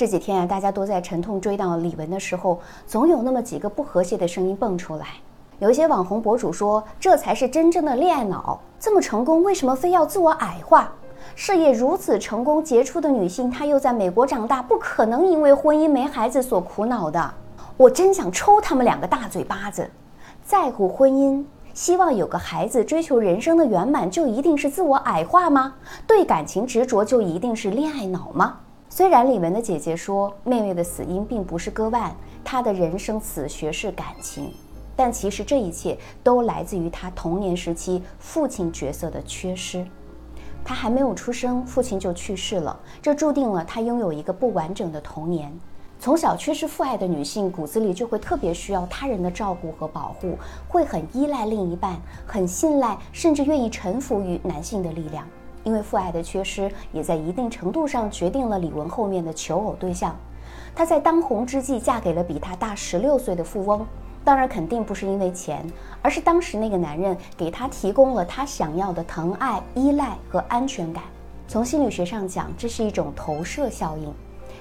这几天啊，大家都在沉痛追悼李玟的时候，总有那么几个不和谐的声音蹦出来。有一些网红博主说，这才是真正的恋爱脑，这么成功，为什么非要自我矮化？事业如此成功杰出的女性，她又在美国长大，不可能因为婚姻没孩子所苦恼的。我真想抽他们两个大嘴巴子！在乎婚姻，希望有个孩子，追求人生的圆满，就一定是自我矮化吗？对感情执着，就一定是恋爱脑吗？虽然李玟的姐姐说妹妹的死因并不是割腕，她的人生死穴是感情，但其实这一切都来自于她童年时期父亲角色的缺失。她还没有出生，父亲就去世了，这注定了她拥有一个不完整的童年。从小缺失父爱的女性，骨子里就会特别需要他人的照顾和保护，会很依赖另一半，很信赖，甚至愿意臣服于男性的力量。因为父爱的缺失，也在一定程度上决定了李玟后面的求偶对象。她在当红之际嫁给了比她大十六岁的富翁，当然肯定不是因为钱，而是当时那个男人给她提供了她想要的疼爱、依赖和安全感。从心理学上讲，这是一种投射效应。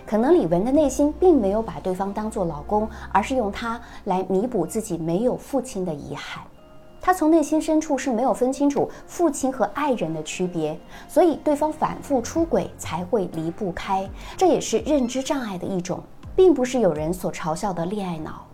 可能李玟的内心并没有把对方当做老公，而是用他来弥补自己没有父亲的遗憾。他从内心深处是没有分清楚父亲和爱人的区别，所以对方反复出轨才会离不开。这也是认知障碍的一种，并不是有人所嘲笑的恋爱脑。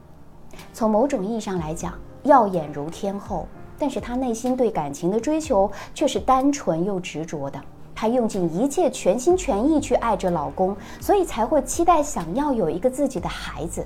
从某种意义上来讲，耀眼如天后，但是她内心对感情的追求却是单纯又执着的。她用尽一切全心全意去爱着老公，所以才会期待想要有一个自己的孩子。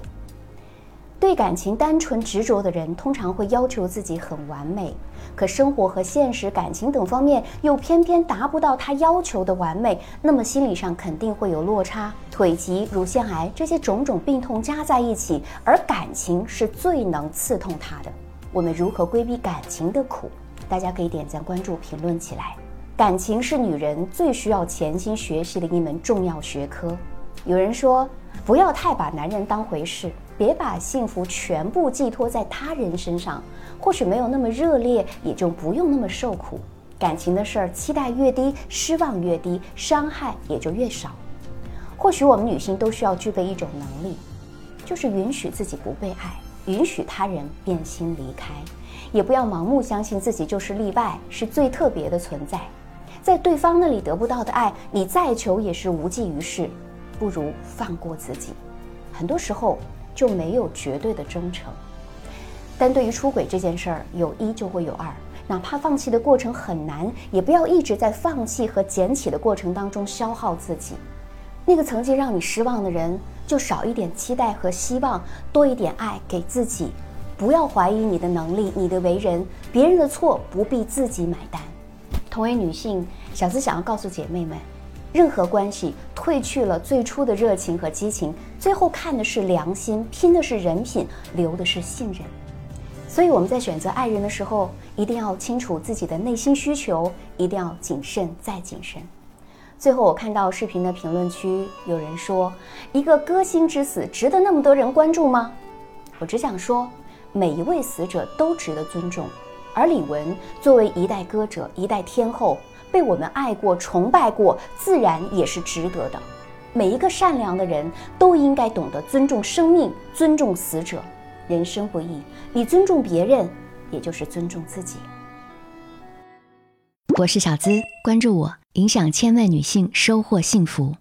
对感情单纯执着的人，通常会要求自己很完美，可生活和现实、感情等方面又偏偏达不到他要求的完美，那么心理上肯定会有落差。腿疾、乳腺癌这些种种病痛加在一起，而感情是最能刺痛他的。我们如何规避感情的苦？大家可以点赞、关注、评论起来。感情是女人最需要潜心学习的一门重要学科。有人说，不要太把男人当回事。别把幸福全部寄托在他人身上，或许没有那么热烈，也就不用那么受苦。感情的事儿，期待越低，失望越低，伤害也就越少。或许我们女性都需要具备一种能力，就是允许自己不被爱，允许他人变心离开，也不要盲目相信自己就是例外，是最特别的存在。在对方那里得不到的爱，你再求也是无济于事，不如放过自己。很多时候。就没有绝对的忠诚，但对于出轨这件事儿，有一就会有二，哪怕放弃的过程很难，也不要一直在放弃和捡起的过程当中消耗自己。那个曾经让你失望的人，就少一点期待和希望，多一点爱给自己。不要怀疑你的能力，你的为人，别人的错不必自己买单。同为女性，小资想要告诉姐妹们。任何关系褪去了最初的热情和激情，最后看的是良心，拼的是人品，留的是信任。所以我们在选择爱人的时候，一定要清楚自己的内心需求，一定要谨慎再谨慎。最后，我看到视频的评论区有人说：“一个歌星之死，值得那么多人关注吗？”我只想说，每一位死者都值得尊重。而李玟作为一代歌者，一代天后。被我们爱过、崇拜过，自然也是值得的。每一个善良的人都应该懂得尊重生命、尊重死者。人生不易，你尊重别人，也就是尊重自己。我是小资，关注我，影响千万女性，收获幸福。